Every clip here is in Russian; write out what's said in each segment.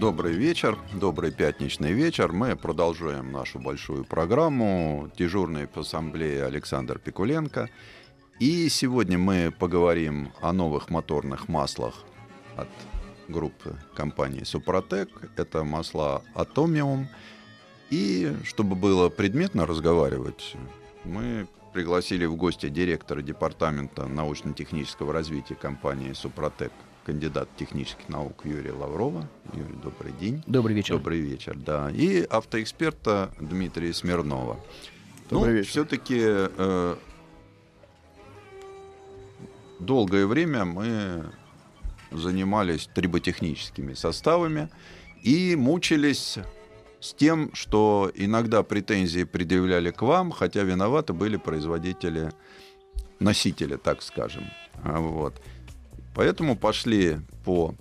Добрый вечер, добрый пятничный вечер. Мы продолжаем нашу большую программу. Дежурный по ассамблее Александр Пикуленко. И сегодня мы поговорим о новых моторных маслах от группы компании Супротек. Это масла Atomium. И чтобы было предметно разговаривать, мы пригласили в гости директора департамента научно-технического развития компании Супротек кандидат технических наук Юрия Лаврова. Юрий, добрый день. Добрый вечер. Добрый вечер, да. И автоэксперта Дмитрия Смирнова. Добрый ну, вечер. Все-таки э, долгое время мы занимались триботехническими составами и мучились с тем, что иногда претензии предъявляли к вам, хотя виноваты были производители, носители, так скажем. Вот. Поэтому пошли по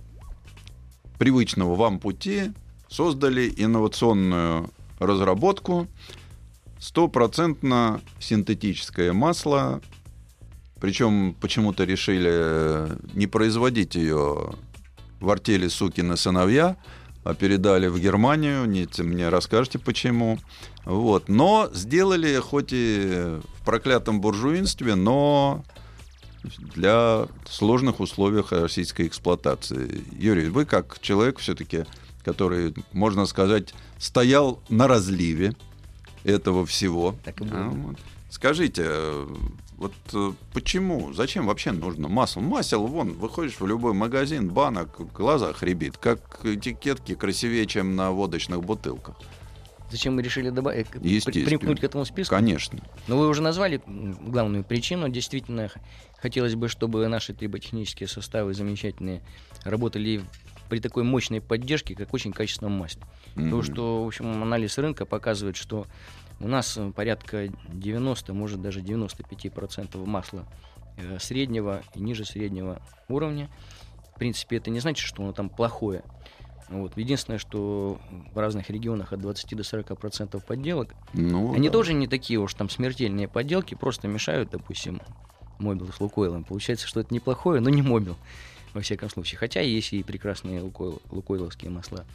привычному вам пути, создали инновационную разработку, стопроцентно синтетическое масло, причем почему-то решили не производить ее в артели сукины сыновья, а передали в Германию, не, мне расскажете почему. Вот. Но сделали, хоть и в проклятом буржуинстве, но для сложных условиях российской эксплуатации. Юрий, вы как человек все-таки, который, можно сказать, стоял на разливе этого всего. Так и было. А, вот. Скажите, вот э, почему, зачем вообще нужно масло? Масел, вон, выходишь в любой магазин, банок, в глазах рябит, как этикетки красивее, чем на водочных бутылках. Зачем мы решили добавить, э, примкнуть к этому списку? Конечно. Но вы уже назвали главную причину. Действительно, хотелось бы, чтобы наши триботехнические составы замечательные работали при такой мощной поддержке, как очень качественном масле. Потому Мгм. что, в общем, анализ рынка показывает, что у нас э, порядка 90, может даже 95% масла э, среднего и ниже среднего уровня. В принципе, это не значит, что оно там плохое. Вот. Единственное, что в разных регионах от 20 до 40% подделок. Ну, Они да. тоже не такие уж там смертельные подделки, просто мешают, допустим, мобил с лукойлом. Получается, что это неплохое, но не мобил, во всяком случае. Хотя есть и прекрасные лукойл, лукойловские масла.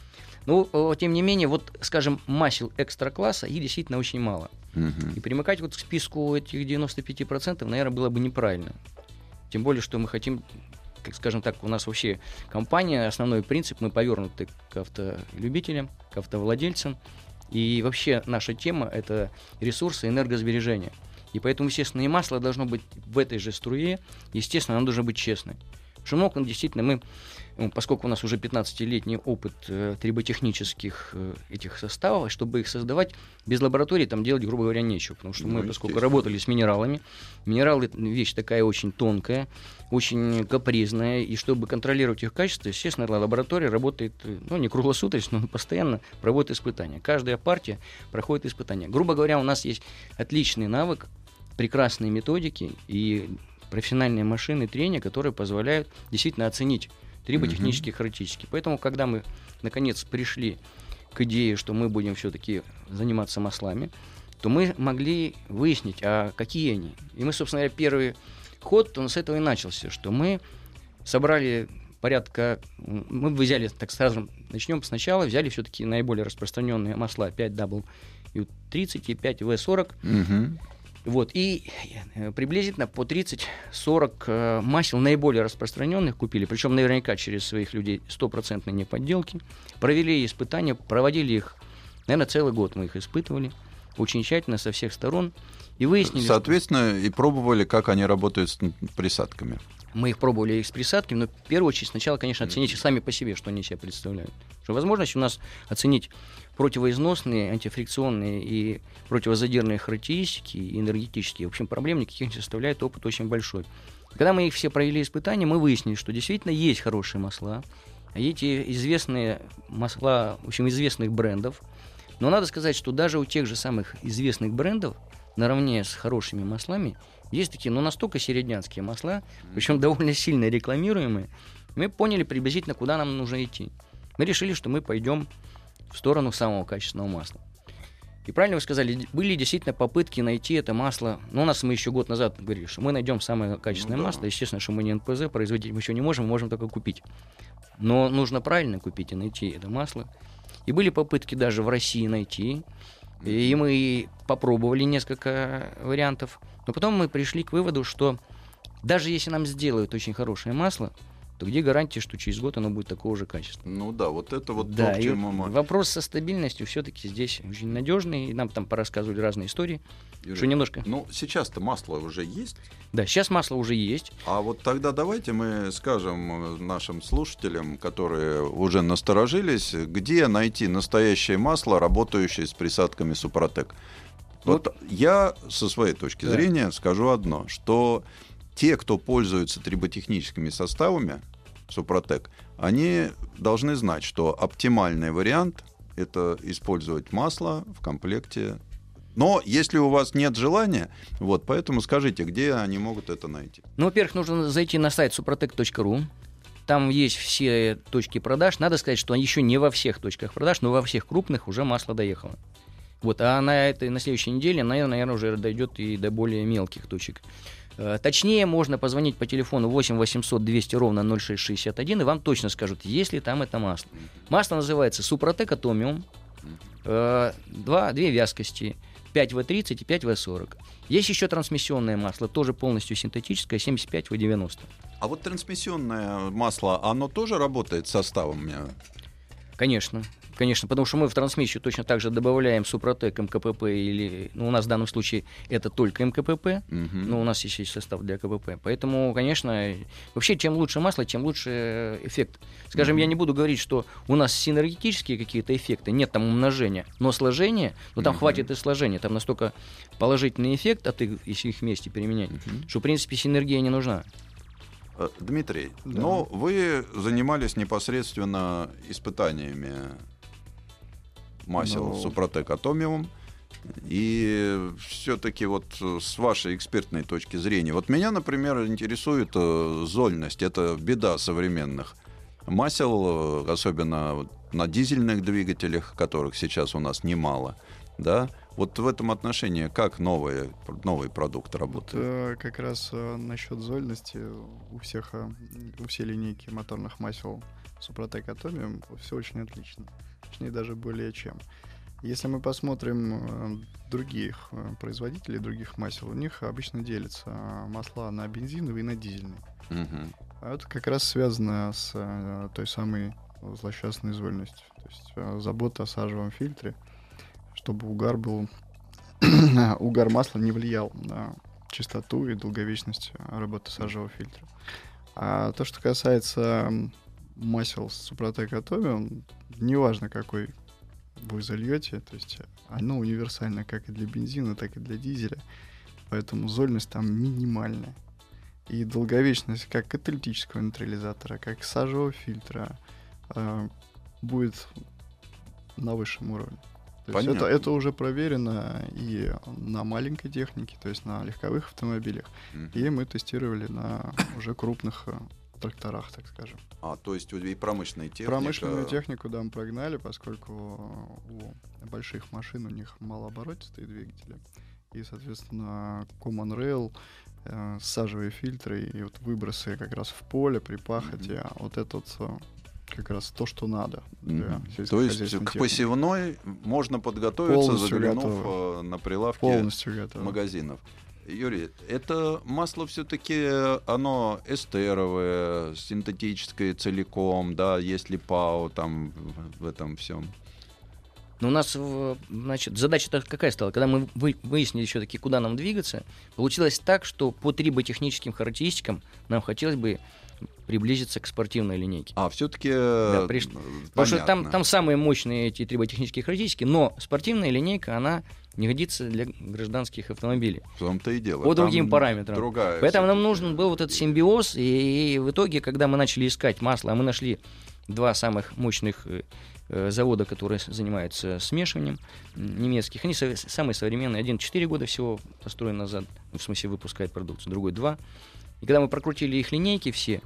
Но, тем не менее, вот, скажем, масел экстра-класса, их действительно очень мало. Мгм. И примыкать вот к списку этих 95%, наверное, было бы неправильно. Тем более, что мы хотим, скажем так, у нас вообще компания, основной принцип, мы повернуты к автолюбителям, к автовладельцам. И вообще наша тема – это ресурсы энергосбережения. И поэтому, естественно, и масло должно быть в этой же струе, естественно, оно должно быть честное. Потому что много, действительно, мы, ну, поскольку у нас уже 15-летний опыт э, триботехнических э, этих составов, чтобы их создавать без лаборатории, там делать, грубо говоря, нечего. Потому что Ну, мы, поскольку работали с минералами, минералы — вещь такая очень тонкая, очень капризная, и чтобы контролировать их качество, естественно, лаборатория работает, э, ну, не круглосуточно, но постоянно проводит испытания. Каждая партия проходит испытания. Грубо говоря, у нас есть отличный навык, прекрасные методики и профессиональные машины трения, которые позволяют действительно оценить триботехнические характеристики. Поэтому, когда мы, наконец, пришли к идее, что мы будем все-таки заниматься маслами, то мы могли выяснить, а какие они. И мы, собственно говоря, первый ход, он с этого и начался, что мы собрали порядка, мы взяли, так скажем, начнем сначала, взяли все-таки наиболее распространенные масла 5W 30 и 5В40, Мгм. Вот, и э, приблизительно по 30-40 э, масел наиболее распространенных купили, причем наверняка через своих людей стопроцентные не подделки. Провели испытания, проводили их, наверное, целый год мы их испытывали, очень тщательно, со всех сторон. И выяснили, что Соответственно, и пробовали, как они работают с присадками. мы их пробовали их с присадками, но в первую очередь сначала, конечно, оцените сами по себе, что они себя представляют. Что возможность у нас оценить противоизносные, антифрикционные и противозадерные характеристики, энергетические. В общем, проблем никаких не составляет, опыт очень большой. Когда мы их все провели испытания, мы выяснили, что действительно есть хорошие масла, эти известные масла, в общем, известных брендов. Но надо сказать, что даже у тех же самых известных брендов, наравне с хорошими маслами, есть такие, ну, настолько середнянские масла, причем довольно сильно рекламируемые. Мы поняли приблизительно, куда нам нужно идти. Мы решили, что мы пойдем в сторону самого качественного масла. И правильно вы сказали, были действительно попытки найти это масло. Ну, у нас мы еще год назад говорили, что мы найдем самое качественное Ну да. масло. Естественно, что мы не НПЗ, производить мы еще не можем, мы можем только купить. Но нужно правильно купить и найти это масло. И были попытки даже в России найти. И мы попробовали несколько вариантов. Но потом мы пришли к выводу, что даже если нам сделают очень хорошее масло, то где гарантия, что через год оно будет такого же качества? Ну да, вот это вот да, то, к чему мы... вопрос со стабильностью все-таки здесь очень надежный. И нам там порассказывали разные истории. Юрий, Что немножко. Ну, сейчас-то масло уже есть, Да, сейчас масло уже есть. а вот тогда давайте мы скажем э, нашим слушателям, которые уже насторожились, где найти настоящее масло, работающее с присадками Супротек. Вот я со своей точки Да. зрения скажу одно, что те, кто пользуются триботехническими составами Супротек, они должны знать, что оптимальный вариант это использовать масло в комплекте. Но если у вас нет желания, вот, поэтому скажите, где они могут это найти? Ну, во-первых, нужно зайти на сайт suprotec.ru. Там есть все точки продаж. Надо сказать, что еще не во всех точках продаж, но во всех крупных уже масло доехало. Вот, а на этой, на следующей неделе, наверное, уже дойдет и до более мелких точек. Э, Точнее, можно позвонить по телефону 8 800 200 ровно 0661, и вам точно скажут, есть ли там это масло. Масло называется Супротек Атомиум. Э, Два, две вязкости. 5В30 и 5В40. Есть еще трансмиссионное масло, тоже полностью синтетическое, 75В90. А вот трансмиссионное масло, оно тоже работает составом? Конечно. Конечно, потому что мы в трансмиссию точно так же добавляем Супротек, МКПП или... Ну, у нас в данном случае это только МКПП, Мгм. но у нас есть, есть состав для КПП. Поэтому, конечно, вообще, чем лучше масло, тем лучше эффект. Скажем, Мгм. я не буду говорить, что у нас синергетические какие-то эффекты, нет там умножения, но сложение, ну там Мгм. хватит и сложения, там настолько положительный эффект, от их, если их вместе применять, Мгм. что, в принципе, синергия не нужна. Э, Дмитрий, Да. но вы занимались непосредственно испытаниями масел Ну. Супротек Атомиум. И все-таки вот э, с вашей экспертной точки зрения, вот меня, например, интересует э, зольность. Это беда современных масел, э, особенно вот на дизельных двигателях, которых сейчас у нас немало. Да? Вот в этом отношении как новые, новый продукт работает? Э, как раз насчет зольности у всех, у всей линейки моторных масел Супротек Atomium все очень отлично. Точнее, даже более чем. Если мы посмотрим э, других э, производителей, других масел, у них обычно делятся э, масла на бензиновые и на дизельные. Мгм. А это как раз связано с той самой злосчастной зольностью. То есть забота о сажевом фильтре, чтобы угар был... угар масла не влиял на чистоту и долговечность работы сажевого фильтра. А то, что касается масел с Супротек Atomium, неважно, какой вы зальете, то есть оно универсально как и для бензина, так и для дизеля, поэтому зольность там минимальная. И долговечность как каталитического нейтрализатора, как сажевого фильтра э, будет на высшем уровне. То есть это, это уже проверено и на маленькой технике, то есть на легковых автомобилях, Мгм. и мы тестировали на уже крупных э, тракторах, так скажем. А, то есть у- и промышленная техника. Промышленную технику, да, мы прогнали, поскольку у больших машин у них малооборотистые двигатели. И, соответственно, Common Rail, э, сажевые фильтры и вот выбросы как раз в поле при пахоте, а вот это вот э, как раз то, что надо. Мгм. То есть к техники. посевной можно подготовиться, Полностью заглянув готово. э, на прилавки Полностью готово. магазинов. Юрий, это масло все-таки оно эстеровое, синтетическое целиком, да, есть ли ПАО там в- этом всем? Но у нас, значит, задача какая стала? Когда мы вы- выяснили все-таки, куда нам двигаться, получилось так, что по триботехническим характеристикам нам хотелось бы приблизиться к спортивной линейке. А, все-таки... Да, приш- Потому что там, там самые мощные эти триботехнические характеристики, но спортивная линейка, она не годится для гражданских автомобилей. В том-то и дело. По Там другим параметрам. Другая Поэтому нам нужен был вот этот симбиоз, и, и в итоге, когда мы начали искать масло, а мы нашли два самых мощных э, э, завода, которые занимаются смешиванием немецких, они со- самые современные, один 4 года всего построен назад, ну, в смысле выпускает продукцию, другой 2. И когда мы прокрутили их линейки все,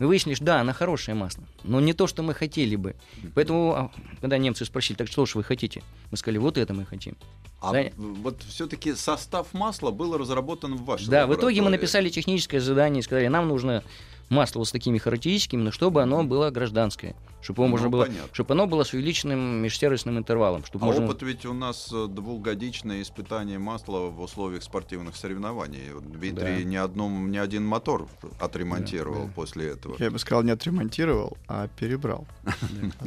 мы выяснили, что да, она хорошее масло, но не то, что мы хотели бы. Поэтому, а, когда немцы спросили, так что же вы хотите? Мы сказали, вот это мы хотим. А Да. вот все-таки состав масла был разработан в вашей Да, в итоге мы написали техническое задание и сказали, нам нужно масло вот с такими характеристиками, но чтобы оно было гражданское, чтобы, его Ну, можно было, понятно. чтобы оно было с увеличенным межсервисным интервалом, чтобы А можно... опыт ведь у нас э, двухгодичное испытание масла в условиях спортивных соревнований. Дмитрий Да. ни, одном, ни один мотор отремонтировал Да, да. после этого. Я бы сказал, не отремонтировал, а перебрал.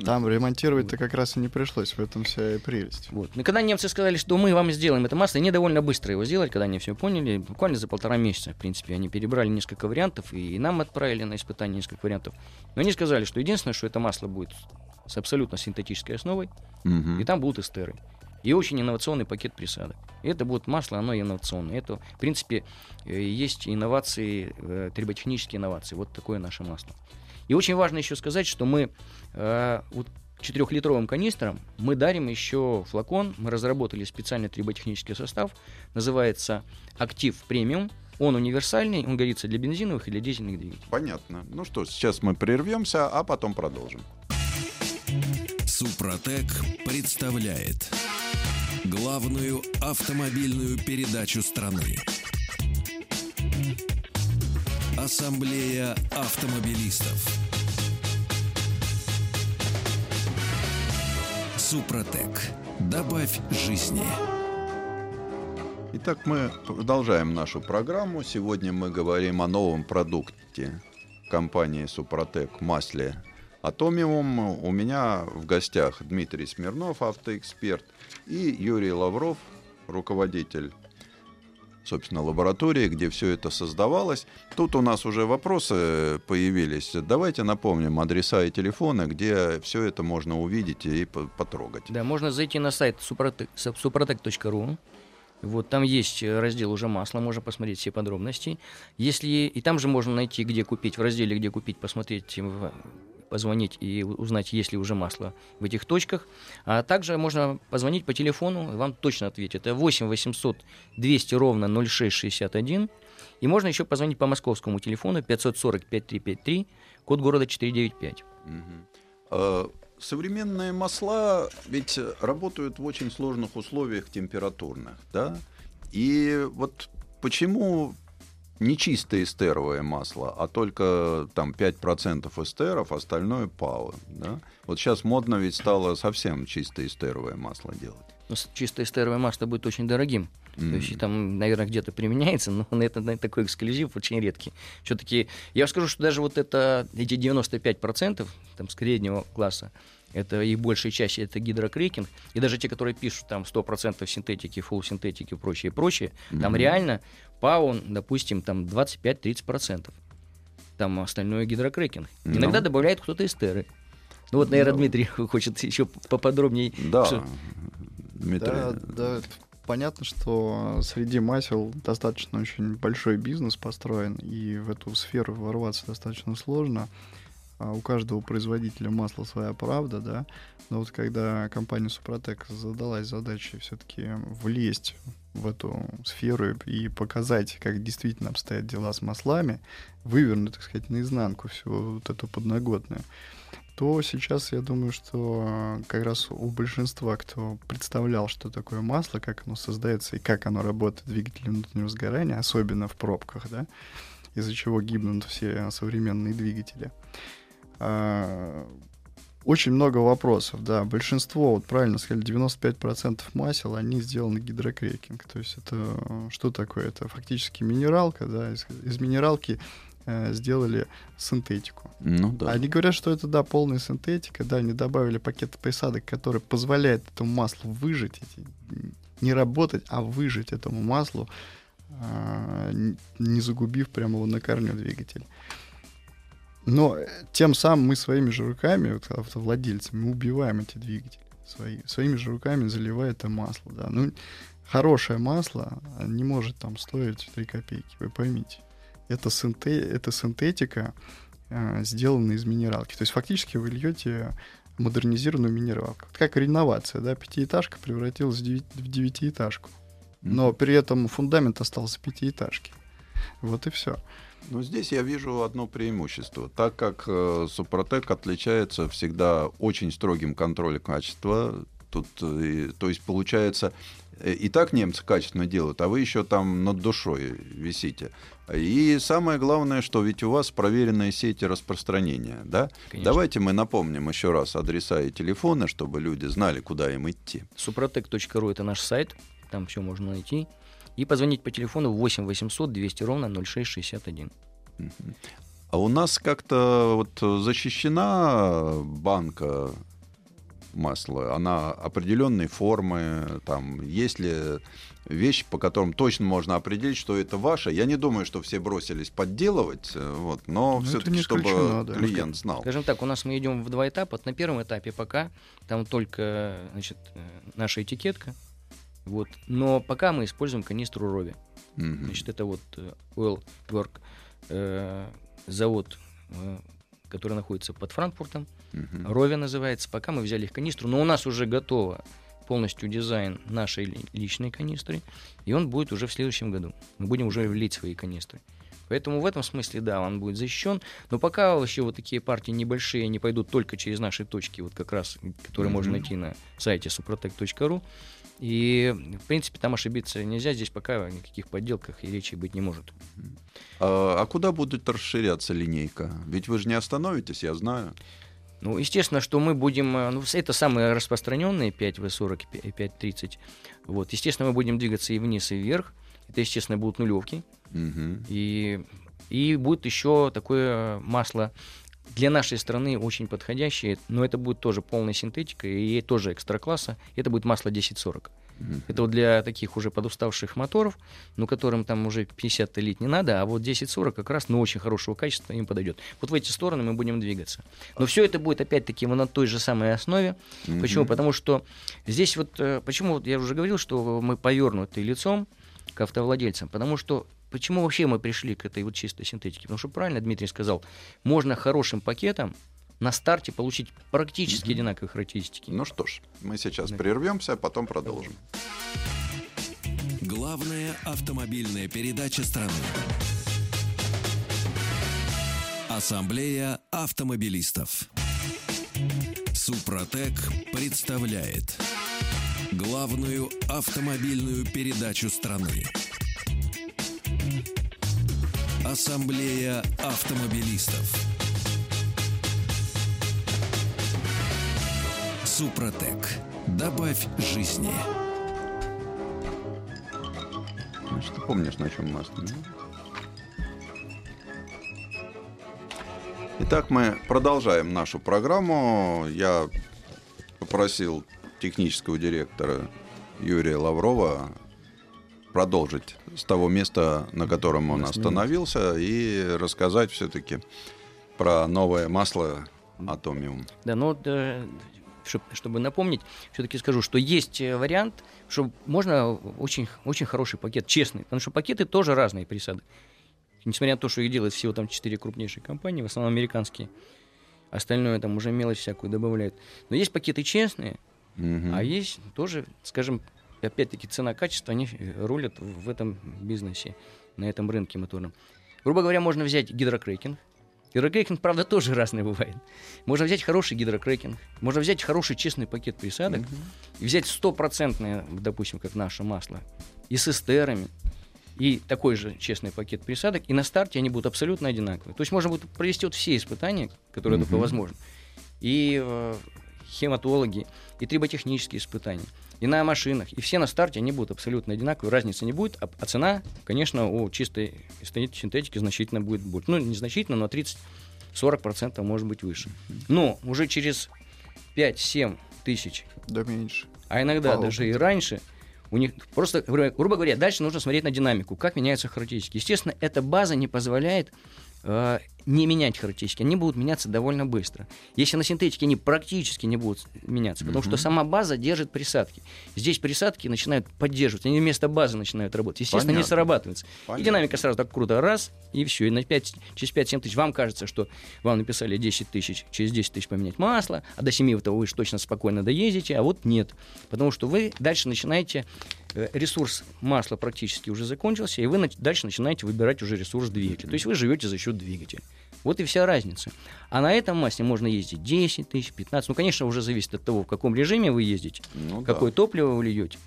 Там ремонтировать-то как раз и не пришлось, в этом вся и прелесть. Вот. И когда немцы сказали, что мы вам сделаем это масло, они довольно быстро его сделали, когда они все поняли, буквально за полтора месяца, в принципе, они перебрали несколько вариантов, и нам отправили на испытание несколько вариантов. Но они сказали, что единственное, что это масло будет с абсолютно синтетической основой, Мгм. и там будут эстеры. И очень инновационный пакет присадок. Это будет масло, оно инновационное. Это, в принципе, э, есть инновации, э, триботехнические инновации. Вот такое наше масло. И очень важно еще сказать, что мы э, вот четырехлитровым канистром мы дарим еще флакон. Мы разработали специальный триботехнический состав. Называется «Актив премиум». Он универсальный, он годится для бензиновых и для дизельных двигателей. Понятно. Ну что, сейчас мы прервемся, а потом продолжим. Супротек представляет главную автомобильную передачу страны. Ассамблея автомобилистов. Супротек. Добавь жизни. Итак, мы продолжаем нашу программу. Сегодня мы говорим о новом продукте компании Супротек масле Атомиум. У меня в гостях Дмитрий Смирнов, автоэксперт, и Юрий Лавров, руководитель собственно, лаборатории, где все это создавалось. Тут у нас уже вопросы появились. Давайте напомним адреса и телефоны, где все это можно увидеть и по- потрогать. Да, можно зайти на сайт супротек.ру. Вот там есть э, раздел уже масло, можно посмотреть все подробности. Если и там же можно найти, где купить в разделе, где купить, посмотреть, в- позвонить и узнать, есть ли уже масло в этих точках. А также можно позвонить по телефону, вам точно ответят. Это 8 800 200 ровно 0661. И можно еще позвонить по московскому телефону 540 5353, код города 495. Мгм. Современные масла ведь работают в очень сложных условиях температурных, да? И вот почему не чистое эстеровое масло, а только там 5% эстеров, остальное ПАО, да? Вот сейчас модно ведь стало совсем чистое эстеровое масло делать. Но с- чистое эстеровое масло будет очень дорогим. То есть там, наверное, где-то применяется, но на это, на такой эксклюзив очень редкий. Все-таки я вам скажу, что даже вот это, эти 95% там, среднего класса, это и большая часть это гидрокрекинг. И даже те, которые пишут там 100% синтетики, фулл синтетики и прочее, прочее, там Мгм. реально ПАО, допустим, там 25-30%. Там остальное гидрокрекинг. Ну. Иногда добавляет кто-то эстеры. Ну вот, наверное, Ну. Дмитрий хочет еще поподробнее. Да, Что- Дмитрий. Да, да, понятно, что среди масел достаточно очень большой бизнес построен, и в эту сферу ворваться достаточно сложно. А у каждого производителя масла своя правда, да. Но вот когда компания Супротек задалась задачей все-таки влезть в эту сферу и показать, как действительно обстоят дела с маслами, вывернуть, так сказать, наизнанку всю вот эту подноготную, то сейчас я думаю, что э, как раз у большинства, кто представлял, что такое масло, как оно создается и как оно работает, двигатель внутреннего сгорания, особенно в пробках, да, из-за чего гибнут все современные двигатели. А, Очень много вопросов, да. Большинство, вот правильно сказали, 95% масел, они сделаны гидрокрекинг. То есть это э, что такое? Это фактически минералка, да. Из, из минералки э, сделали синтетику. Ну да. Они говорят, что это, да, полная синтетика, да, они добавили пакет присадок, который позволяет этому маслу выжить, эти, не работать, а выжить этому маслу, а, н- не загубив прямо его на корню двигатель. Но э, тем самым мы своими же руками, вот автовладельцами, мы убиваем эти двигатели. Свои, своими же руками заливая это масло, да. Ну, хорошее масло не может там стоить 3 копейки, вы поймите. Это, синте, это синтетика, э, сделанная из минералки. То есть фактически вы льете модернизированную минералку. Как реновация, да, пятиэтажка превратилась в девятиэтажку. Но при этом фундамент остался пятиэтажки. Вот и все. Но здесь я вижу одно преимущество. Так как э, Супротек отличается всегда очень строгим контролем качества, тут, э, то есть получается, и так немцы качественно делают, а вы еще там над душой висите. И самое главное, что ведь у вас проверенные сети распространения, да? Конечно. Давайте мы напомним еще раз адреса и телефоны, чтобы люди знали, куда им идти. Супротек.ру это наш сайт, там все можно найти и позвонить по телефону 8 800 200 ровно 0661. А у нас как-то вот защищена банка масла? Она определенной формы, там, есть ли вещи, по которым точно можно определить, что это ваше. Я не думаю, что все бросились подделывать, э, вот, но ну, все-таки, чтобы да. клиент знал. Скажем так, у нас мы идем в два этапа. На первом этапе пока там только значит, э, наша этикетка, вот. Но пока мы используем канистру Рови. Mm-hmm. Значит, это вот э, Oil Work э, завод, э, который находится под Франкфуртом. Mm-hmm. Рови называется. Пока мы взяли их канистру, но у нас уже готово полностью дизайн нашей личной канистры, и он будет уже в следующем году. Мы будем уже влить свои канистры. Поэтому в этом смысле, да, он будет защищен. Но пока вообще вот такие партии небольшие, они пойдут только через наши точки, вот как раз, которые mm-hmm. можно найти на сайте suprotec.ru. И, в принципе, там ошибиться нельзя. Здесь пока о никаких подделках и речи быть не может. А, а куда будет расширяться линейка? Ведь вы же не остановитесь, я знаю. Ну, естественно, что мы будем... Э, ну, это самые распространенные 5В40 и 530. Вот. Естественно, мы будем двигаться и вниз, и вверх. Это, естественно, будут нулевки. Угу. И, и будет еще такое масло для нашей страны очень подходящее, но это будет тоже полная синтетика и тоже экстра класса. Это будет масло 1040. Mm-hmm. Это вот для таких уже подуставших моторов, ну, которым там уже 50 лить не надо, а вот 1040 как раз, ну, очень хорошего качества им подойдет. Вот в эти стороны мы будем двигаться. Но все это будет опять-таки на той же самой основе. Mm-hmm. Почему? Потому что здесь вот, э, почему вот я уже говорил, что мы повернуты лицом к автовладельцам, потому что Почему вообще мы пришли к этой вот чистой синтетике? Потому что правильно Дмитрий сказал, можно хорошим пакетом на старте получить практически mm-hmm. одинаковые характеристики. Ну что ж, мы сейчас да. прервемся, а потом продолжим. Главная автомобильная передача страны. Ассамблея автомобилистов. Супротек представляет главную автомобильную передачу страны. Ассамблея автомобилистов. Супротек. Добавь жизни. Значит, ты помнишь, на чем мы остановились? Итак, мы продолжаем нашу программу. Я попросил технического директора Юрия Лаврова продолжить с того места, на котором он остановился, и рассказать все-таки про новое масло Атомиум. Да, ну, да, чтобы напомнить, все-таки скажу, что есть э, вариант, что можно очень, очень хороший пакет, честный, потому что пакеты тоже разные присады. Несмотря на то, что их делают всего там четыре крупнейшие компании, в основном американские, остальное там уже мелочь всякую добавляют. Но есть пакеты честные, угу. а есть тоже, скажем, опять-таки цена-качество, они э, рулят в этом бизнесе, на этом рынке моторном. Грубо говоря, можно взять гидрокрекинг. Гидрокрекинг, правда, тоже разный бывает. Можно взять хороший гидрокрекинг, можно взять хороший честный пакет присадок mm-hmm. и взять стопроцентное, допустим, как наше масло, и с эстерами, и такой же честный пакет присадок, и на старте они будут абсолютно одинаковые. То есть можно будет провести вот все испытания, которые mm-hmm. только возможно. И э, хематологи, и триботехнические испытания – и на машинах, и все на старте, они будут абсолютно одинаковые, разницы не будет, а, а цена, конечно, у чистой синтетики значительно будет больше. Ну, незначительно, но 30-40% может быть выше. Но уже через 5-7 тысяч. Да меньше. А иногда По даже и раньше у них просто, грубо говоря, дальше нужно смотреть на динамику, как меняются характеристики. Естественно, эта база не позволяет э, не менять характеристики, они будут меняться довольно быстро. Если на синтетике они практически не будут меняться, потому что сама база держит присадки. Здесь присадки начинают поддерживать, они вместо базы начинают работать. Естественно, Понятно. не срабатываются. Понятно. И динамика сразу так круто, раз, и все. И на 5, через 5-7 тысяч вам кажется, что вам написали 10 тысяч, через 10 тысяч поменять масло, а до 7 этого вы точно спокойно доездите, а вот нет. Потому что вы дальше начинаете ресурс масла практически уже закончился, и вы дальше начинаете выбирать уже ресурс двигателя. То есть вы живете за счет двигателя. Вот и вся разница. А на этом масле можно ездить 10 тысяч, 15. Ну, конечно, уже зависит от того, в каком режиме вы ездите, Ну да. какое топливо вы льете.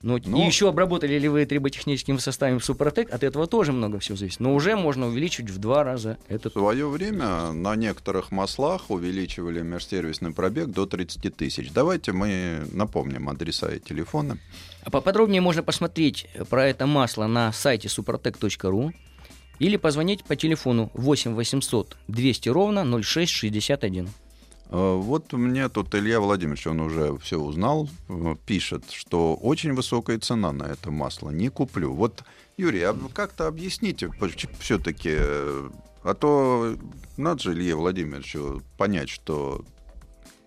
Но, Но- И еще обработали ли вы триботехническим составом Супротек, от этого тоже много всего зависит. Но уже можно увеличить в два раза В этот свое время на некоторых маслах увеличивали межсервисный пробег до 30 тысяч. Давайте мы напомним адреса и телефоны. А поподробнее можно посмотреть про это масло на сайте suprotec.ru или позвонить по телефону 8 800 200 ровно 0661. Э, Вот мне тут Илья Владимирович, он уже все узнал, э, пишет, что очень высокая цена на это масло, не куплю. Вот, Юрий, а как-то объясните все-таки, а то надо же Илье Владимировичу понять, что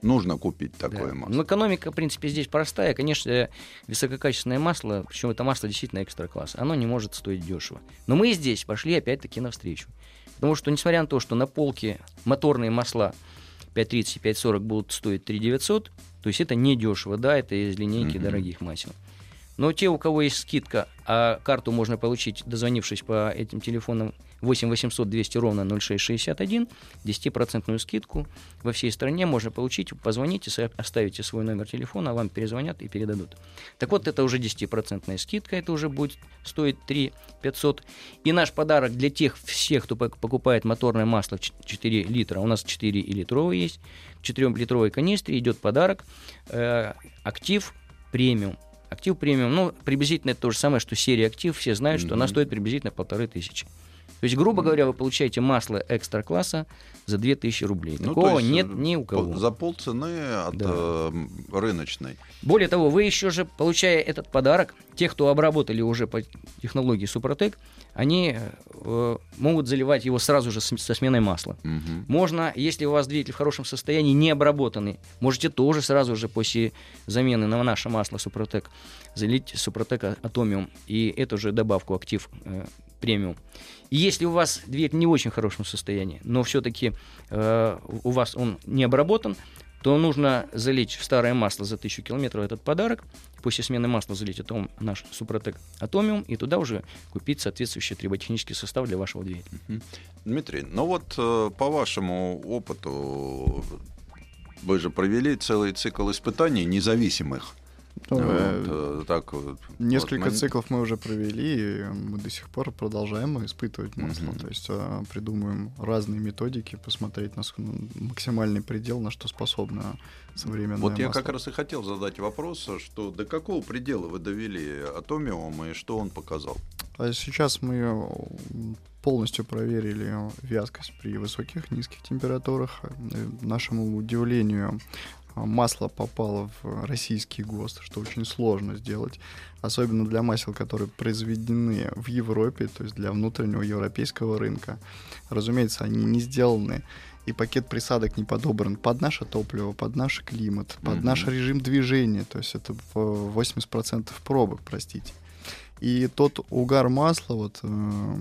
нужно купить такое Да. масло. Ну, экономика, в принципе, здесь простая. Конечно, высококачественное масло, причем это масло действительно экстра-класс, оно не может стоить дешево. Но мы здесь пошли опять-таки навстречу. Потому что, несмотря на то, что на полке моторные масла 5.30 и 5.40 будут стоить 3 900, то есть это не дешево, да, это из линейки Мгм. дорогих масел. Но те, у кого есть скидка, а карту можно получить, дозвонившись по этим телефонам 8 800 200 ровно 0661, 10% скидку во всей стране можно получить. Позвоните, оставите свой номер телефона, вам перезвонят и передадут. Так вот, это уже 10% скидка, это уже будет стоить 3 500. И наш подарок для тех всех, кто пок- покупает моторное масло в ч- 4 литра, у нас 4 и литровые есть, в 4-литровой канистре идет подарок э, «Актив премиум». Актив премиум, ну, приблизительно это то же самое, что серия актив. Все знают, что она стоит приблизительно полторы тысячи. То есть, грубо говоря, вы получаете масло экстра-класса за 2000 рублей. Ну, Такого есть, нет э, ни у кого. За полцены от Да. э, рыночной. Более того, вы еще же, получая этот подарок, те, кто обработали уже по технологии Супротек, они э, могут заливать его сразу же с- со сменой масла. Мгм. Можно, если у вас двигатель в хорошем состоянии, не обработанный, можете тоже сразу же после замены на наше масло Супротек залить Супротек Атомиум и эту же добавку актив э, премиум. И если у вас двигатель не в очень хорошем состоянии, но все-таки у вас он не обработан, то нужно залить в старое масло за 1000 километров этот подарок, после смены масла залить атом, наш Супротек Атомиум, и туда уже купить соответствующий триботехнический состав для вашего двигателя. Дмитрий, ну вот э, по вашему опыту вы же провели целый цикл испытаний независимых. Ну, Вот, э, э, так вот. Несколько Вот циклов мы уже провели, и мы до сих пор продолжаем испытывать масло. Мгм. То есть э, придумываем разные методики, посмотреть на максимальный предел, на что способна современное Вот я масло. как раз и хотел задать вопрос, что до какого предела вы довели атомиум и что он показал? А сейчас мы э, полностью проверили вязкость при высоких, низких температурах. Нашему удивлению, а, масло попало в российский ГОСТ, что очень сложно сделать, особенно для масел, которые произведены в Европе, то есть для внутреннего европейского рынка. Разумеется, они не сделаны и пакет присадок не подобран под наше топливо, под наш климат, под Мгм. наш режим движения, то есть это в 80% пробок, простите. И тот угар масла, вот э,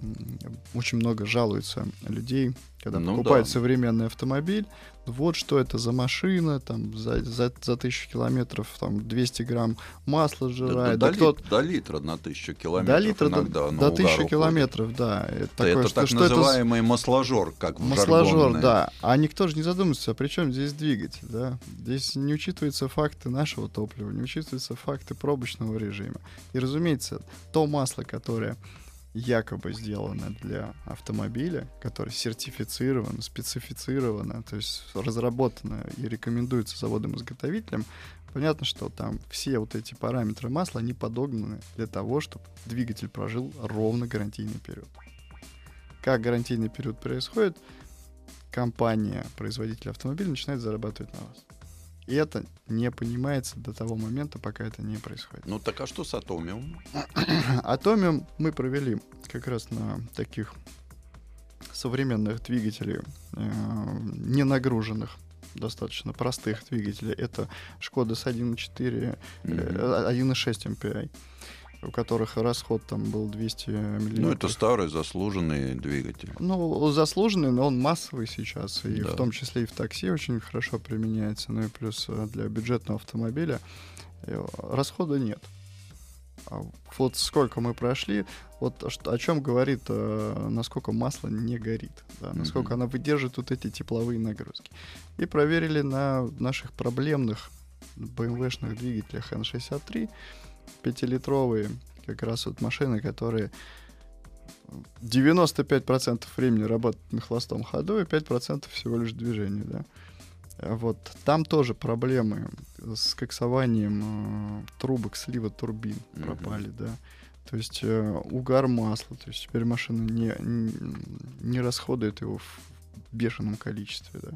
очень много жалуются людей, когда Ну покупают да. современный автомобиль. Вот что это за машина, там за, за, за тысячу километров там 200 грамм масла Да- сжирает. до, Да кто-то- лит- до литра на тысячу километров до литра, до, иногда до угар 1000 уходит. километров, да. Это, Это, такое, что, так что это называемый масложор, как в Масложор, жаргонной. да. А никто же не задумывается, а при чем здесь двигатель, да? Здесь не учитываются факты нашего топлива, не учитываются факты пробочного режима. И, разумеется, то масло, которое якобы сделано для автомобиля, которое сертифицировано, специфицировано, то есть разработано и рекомендуется заводом-изготовителем, понятно, что там все вот эти параметры масла, они подогнаны для того, чтобы двигатель прожил ровно гарантийный период. Как гарантийный период происходит, компания, производитель автомобиля начинает зарабатывать на вас. И это не понимается до того момента, пока это не происходит. Ну так а что с атомиумом? Атомиум мы провели как раз на таких современных двигателей, э, не нагруженных, достаточно простых двигателей, это Шкода с 1.4, э, 1.6 MPI у которых расход там был 200 миллиметров. Ну, это старый заслуженный двигатель. Ну, заслуженный, но он массовый сейчас, и Да. в том числе и в такси очень хорошо применяется, ну и плюс э, для бюджетного автомобиля э, расхода нет. А вот сколько мы прошли, вот о чем говорит, э, насколько масло не горит, да, насколько Мгм. она выдержит вот эти тепловые нагрузки. И проверили на наших проблемных BMW-шных двигателях N63, пятилитровые, как раз вот машины, которые 95% времени работают на холостом ходу и 5% всего лишь движения, да. А Вот там тоже проблемы с коксованием э, трубок слива турбин Мгм. пропали, да. То есть э, угар масла, то есть теперь машина не, не, не расходует его в бешеном количестве, да.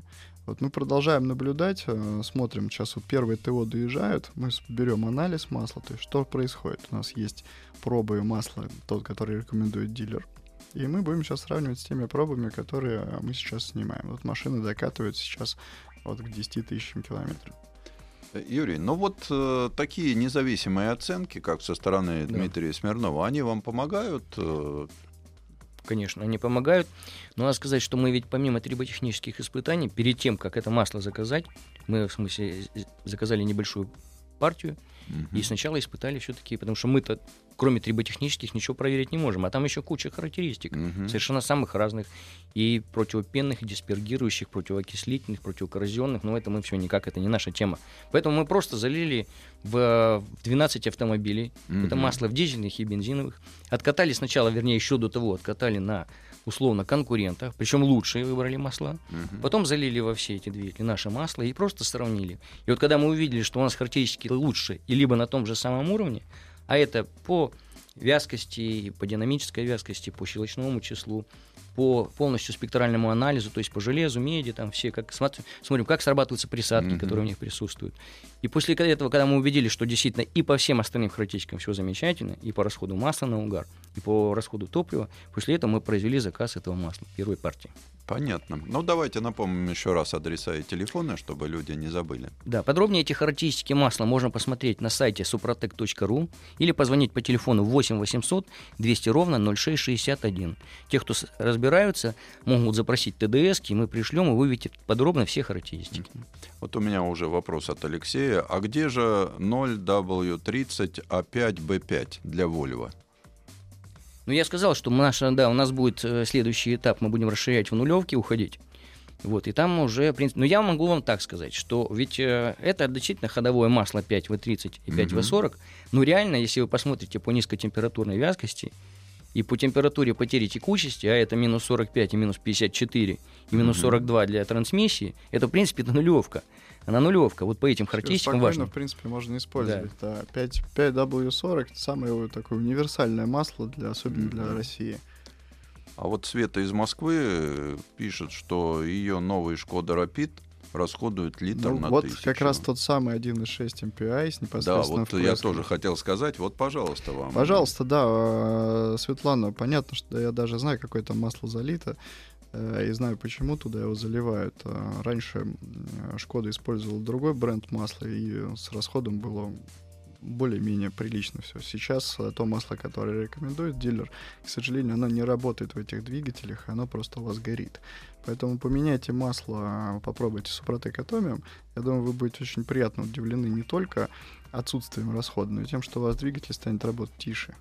Вот мы продолжаем наблюдать, э, смотрим, сейчас вот первые ТО доезжают, мы берем анализ масла, то есть что происходит. У нас есть пробы масла, тот, который рекомендует дилер, и мы будем сейчас сравнивать с теми пробами, которые э, мы сейчас снимаем. Вот машины докатывают сейчас вот к 10 тысячам километров. Юрий, ну вот э, такие независимые оценки, как со стороны Да. Дмитрия Смирнова, они вам помогают? э, Конечно, они помогают. Но надо сказать, что мы ведь помимо триботехнических испытаний, перед тем, как это масло заказать, мы, в смысле, заказали небольшую партию, мгм. и сначала испытали все-таки, потому что мы-то, кроме триботехнических, ничего проверить не можем. А там еще куча характеристик. Мгм. Совершенно самых разных. И противопенных, и диспергирующих, противоокислительных, противокоррозионных. Но это мы все никак, это не наша тема. Поэтому мы просто залили в, в 12 автомобилей. Это Мгм. масло в дизельных и бензиновых. Откатали сначала, вернее, еще до того, откатали на условно конкурентах, причем лучшие выбрали масла. Мгм. Потом залили во все эти двигатели наше масло и просто сравнили. И вот когда мы увидели, что у нас характеристики лучше и либо на том же самом уровне, а это по вязкости, по динамической вязкости, по щелочному числу, по полностью спектральному анализу, то есть по железу, меди, там все, как смотрим, как срабатываются присадки, Мгм. которые у них присутствуют. И после этого, когда мы увидели, что действительно и по всем остальным характеристикам все замечательно, и по расходу масла на угар, и по расходу топлива, после этого мы произвели заказ этого масла первой партии. Понятно. Ну, давайте напомним еще раз адреса и телефоны, чтобы люди не забыли. Да, подробнее эти характеристики масла можно посмотреть на сайте suprotec.ru или позвонить по телефону 8 800 200 ровно 0661. Те, кто разбираются, могут запросить ТДС, и мы пришлем, и вы подробно все характеристики. Вот у меня уже вопрос от Алексея. А где же 0W30A5B5 для Volvo? Ну, я сказал, что наша, да, у нас будет э, следующий этап, мы будем расширять в нулевки, уходить. Вот, и там уже, в принципе, ну, я могу вам так сказать, что ведь э, это действительно ходовое масло 5В30 и 5В40, но реально, если вы посмотрите по низкотемпературной вязкости и по температуре потери текучести, а это минус 45 и минус 54 и минус Мгм. 42 для трансмиссии, это, в принципе, это нулевка. Она нулевка, вот по этим характеристикам Спокойно, важно. в принципе, можно использовать. Да. 5, 5W40 это самое такое универсальное масло, для, особенно для Мгм. России. А вот Света из Москвы э, пишет, что ее новый Шкода Rapid расходует литр Ну, на вот тысячу. как раз тот самый 1.6 MPI с Да, непосредственно вот в я тоже хотел сказать. Вот, пожалуйста, вам. Пожалуйста, да, э, Светлана, понятно, что я даже знаю, какое там масло залито, и знаю, почему туда его заливают. Э, Раньше м, Шкода использовала другой бренд масла, и с расходом было более-менее прилично все. Сейчас э, то масло, которое рекомендует дилер, к сожалению, оно не работает в этих двигателях, оно просто у вас горит. Поэтому поменяйте масло, попробуйте Супротек Атомиум. Я думаю, вы будете очень приятно удивлены не только отсутствием расхода, но и тем, что у вас двигатель станет работать тише,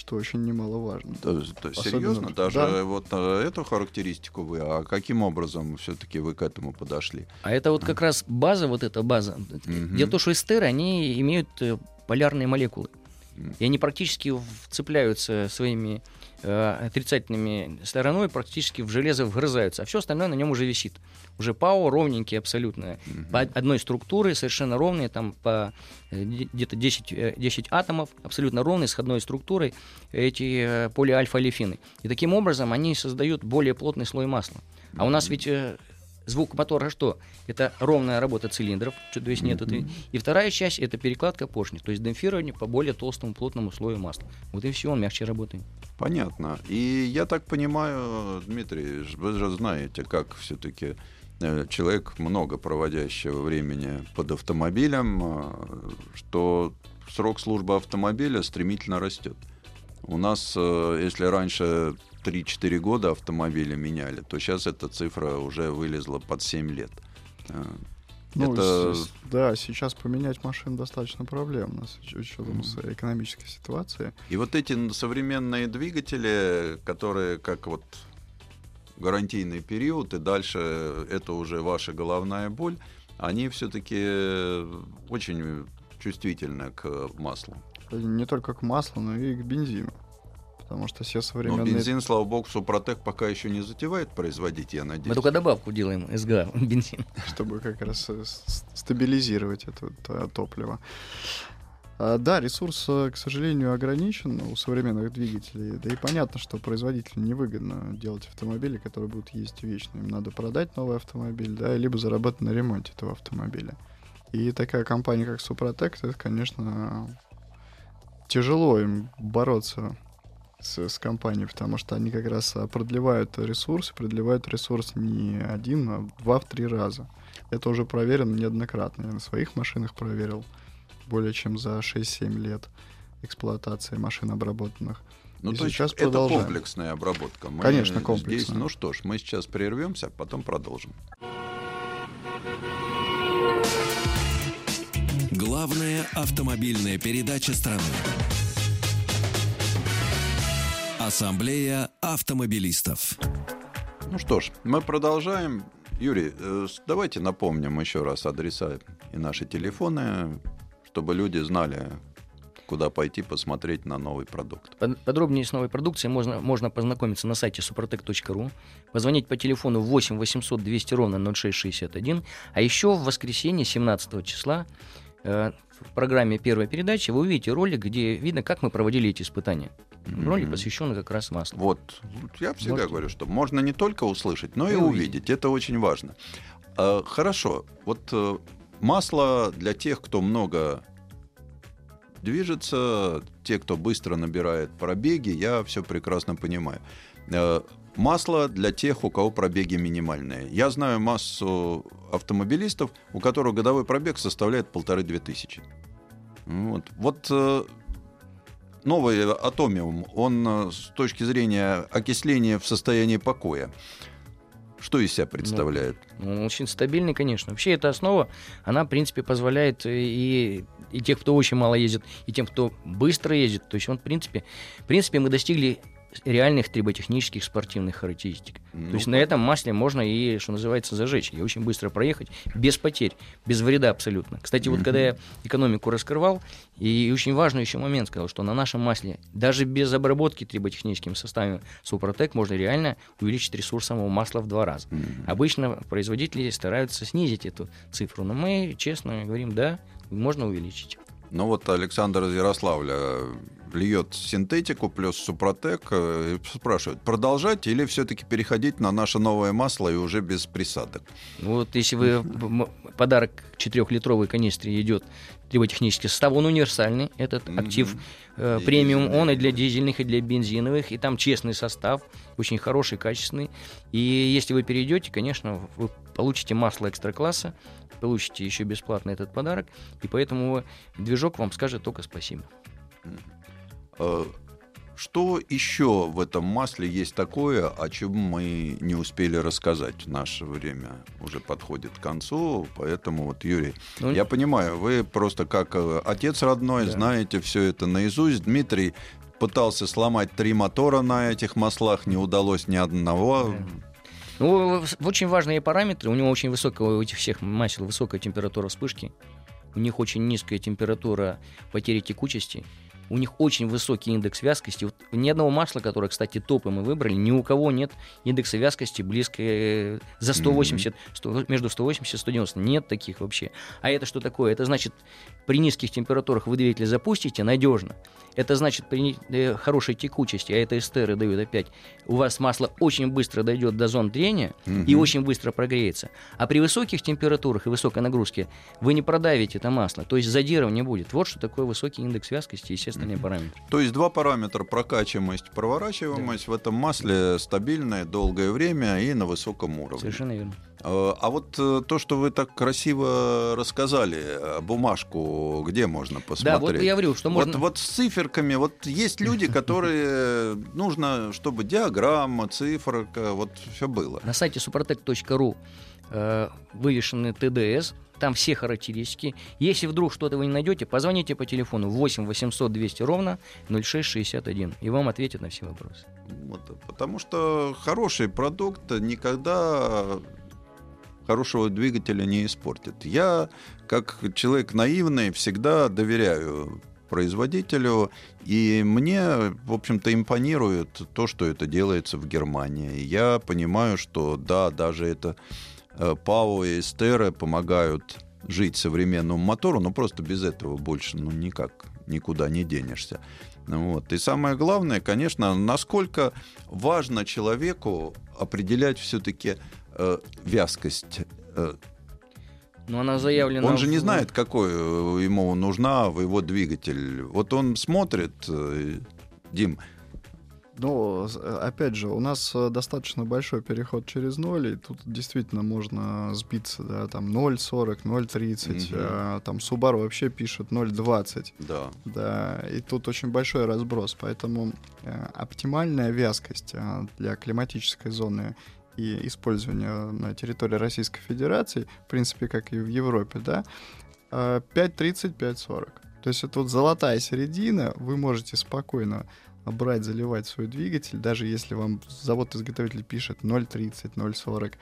что очень немаловажно. Да, да, серьезно, даже да. вот э, эту характеристику вы, а каким образом все-таки вы к этому подошли? А это вот как раз база, вот эта база. Мгм. Дело в том, что эстеры, они имеют э, полярные молекулы. И они практически вцепляются своими э, отрицательными стороной, практически в железо вгрызаются, а все остальное на нем уже висит. Уже ПАО ровненькие абсолютно. Мгм. По одной структуре, совершенно ровные, там по э, де- где-то 10, э, 10 атомов, абсолютно ровные, с одной структурой, эти э, полиальфа-олефины. И таким образом они создают более плотный слой масла. А у нас ведь э, Звук мотора что? Это ровная работа цилиндров, то есть нет этой. И вторая часть это перекладка поршней, то есть демпфирование по более толстому плотному слою масла. Вот и все, он мягче работает. Понятно. И я так понимаю, Дмитрий, вы же знаете, как все-таки э, человек, много проводящего времени под автомобилем, э, что срок службы автомобиля стремительно растет. У нас, э, если раньше 3-4 года автомобили меняли, то сейчас эта цифра уже вылезла под 7 лет. Э, Ну, Это- с- да, сейчас поменять машину достаточно проблемно с уч- учетом с экономической ситуации. И вот эти современные двигатели, которые как вот гарантийный период, и дальше это уже ваша головная боль, они все-таки очень чувствительны к маслу. И Не только к маслу, но и к бензину. Потому что все Но современные... бензин, слава богу, Супротек пока еще не затевает производить, я надеюсь. Мы только добавку делаем СГА, бензин. чтобы как раз э, стабилизировать это т- топливо. А, Да, ресурс, э, к сожалению, ограничен у современных двигателей. Да и понятно, что производителю невыгодно делать автомобили, которые будут ездить вечно. Им надо продать новый автомобиль, да, либо заработать на ремонте этого автомобиля. И такая компания, как Супротек, это, конечно, тяжело им бороться с, с компанией, потому что они как раз а, продлевают ресурс, продлевают ресурс не один, а в два, в три раза. Это уже проверено неоднократно. Я на своих машинах проверил более чем за 6-7 лет эксплуатации машин обработанных. Ну, И то есть сейчас это продолжаем. комплексная обработка. Мы Конечно, здесь- комплексная. ну что ж, мы сейчас прервемся, а потом продолжим. Главная автомобильная передача страны. Ассамблея автомобилистов. Ну что ж, мы продолжаем. Юрий, э, давайте напомним еще раз адреса и наши телефоны, чтобы люди знали, куда пойти посмотреть на новый продукт. Под- Подробнее с новой продукцией можно, можно познакомиться на сайте suprotec.ru, позвонить по телефону 8 800 200 ровно 0661, а еще в воскресенье 17 числа э, в программе «Первая передача» вы увидите ролик, где видно, как мы проводили эти испытания. Ролик Мгм. посвященный как раз маслу. Вот, я всегда Можете- говорю, что можно не только услышать, но и И увидеть. увидеть. Это очень важно. Э, Хорошо, вот э, масло для тех, кто много движется, те, кто быстро набирает пробеги, я все прекрасно понимаю. Э, Масло для тех, у кого пробеги минимальные. Я знаю массу автомобилистов, у которых годовой пробег составляет полторы-две тысячи. Вот, вот э, новый атомиум, он э, с точки зрения окисления в состоянии покоя, что из себя представляет? Ну, Он очень стабильный, конечно. Вообще эта основа, она, в принципе, позволяет и, и тех, кто очень мало ездит, и тем, кто быстро ездит. То есть он, в принципе, в принципе, мы достигли реальных триботехнических спортивных характеристик. Ну, То есть на этом масле можно и, что называется, зажечь, и очень быстро проехать, без потерь, без вреда абсолютно. Кстати, вот когда я экономику раскрывал, и очень важный еще момент сказал, что на нашем масле, даже без обработки триботехническим составом Супротек, можно реально увеличить ресурс самого масла в два раза. Обычно производители стараются снизить эту цифру, но мы честно говорим, да, можно увеличить. Ну вот Александр из Ярославля льет синтетику плюс супротек э, и спрашивает, продолжать или все-таки переходить на наше новое масло и уже без присадок? Вот если вы подарок четырехлитровой канистре идет триботехнический состав, он универсальный, этот актив э, премиум, он и для дизельных, и для бензиновых, и там честный состав, очень хороший, качественный. И если вы перейдете, конечно, вы получите масло экстра-класса, получите еще бесплатно этот подарок, и поэтому движок вам скажет только спасибо. Э, Что еще в этом масле есть такое, о чем мы не успели рассказать? Наше время уже подходит к концу, поэтому вот, Юрий, Ну, я понимаю, вы просто как э, отец родной Да. знаете все это наизусть. Дмитрий пытался сломать три мотора на этих маслах, не удалось ни одного. Ну, очень важные параметры. У него очень высокая, у этих всех масел высокая температура вспышки. У них очень низкая температура потери текучести. у них очень высокий индекс вязкости. Вот ни одного масла, которое, кстати, топы мы выбрали, ни у кого нет индекса вязкости близко э, за 180, 100, между 180 и 190. Нет таких вообще. А это что такое? Это значит, при низких температурах вы двигатель запустите надежно. Это значит при э, хорошей текучести, а это эстеры дают опять. У вас масло очень быстро дойдет до зон трения Мгм. и очень быстро прогреется. А при высоких температурах и высокой нагрузке вы не продавите это масло, то есть задиров не будет. Вот что такое высокий индекс вязкости и все остальные параметры. То есть два параметра прокачиваемость, проворачиваемость в этом масле стабильное долгое время и на высоком уровне. Совершенно верно. Э, А вот э, то, что вы так красиво рассказали, э, бумажку, где можно посмотреть? Да, вот я говорю, что Вот, можно... вот с циферками, вот есть люди, которые нужно, чтобы диаграмма, циферка, вот все было. На сайте suprotec.ru э, вывешены ТДС, там все характеристики. Если вдруг что-то вы не найдете, позвоните по телефону 8 800 200 ровно 0661, и вам ответят на все вопросы. Вот, потому что хороший продукт никогда хорошего двигателя не испортит. Я, как человек наивный, всегда доверяю производителю, и мне, в общем-то, импонирует то, что это делается в Германии. Я понимаю, что да, даже это э, ПАО и Эстеры помогают жить современному мотору, но просто без этого больше ну никак никуда не денешься. Вот. И самое главное, конечно, насколько важно человеку определять все-таки э, вязкость. Э, Но она заявлена... он же не знает, какой э, ему нужна в его двигатель. Вот он смотрит, э, Дим, Но, э, опять же, у нас достаточно большой переход через ноль, и тут действительно можно сбиться, да, там 0,40, 0,30, Мгм. а, там Subaru вообще пишет 0,20, да, да, и тут очень большой разброс, поэтому оптимальная вязкость а, для климатической зоны и использования на территории Российской Федерации, в принципе, как и в Европе, да, э, 5,30, 5,40. То есть это вот золотая середина, вы можете спокойно брать, заливать свой двигатель, даже если вам завод-изготовитель пишет 0,30, 0,40.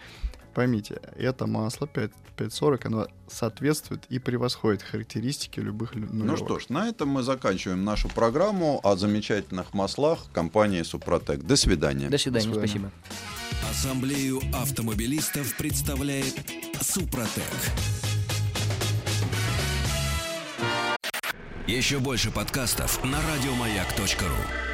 Поймите, это масло 5 5,40, оно соответствует и превосходит характеристики любых лю- Ну что ж, на этом мы заканчиваем нашу программу о замечательных маслах компании Супротек. До свидания. До свидания, До свидания. спасибо. Ассамблею автомобилистов представляет Супротек. Еще больше подкастов на радиомаяк.ру.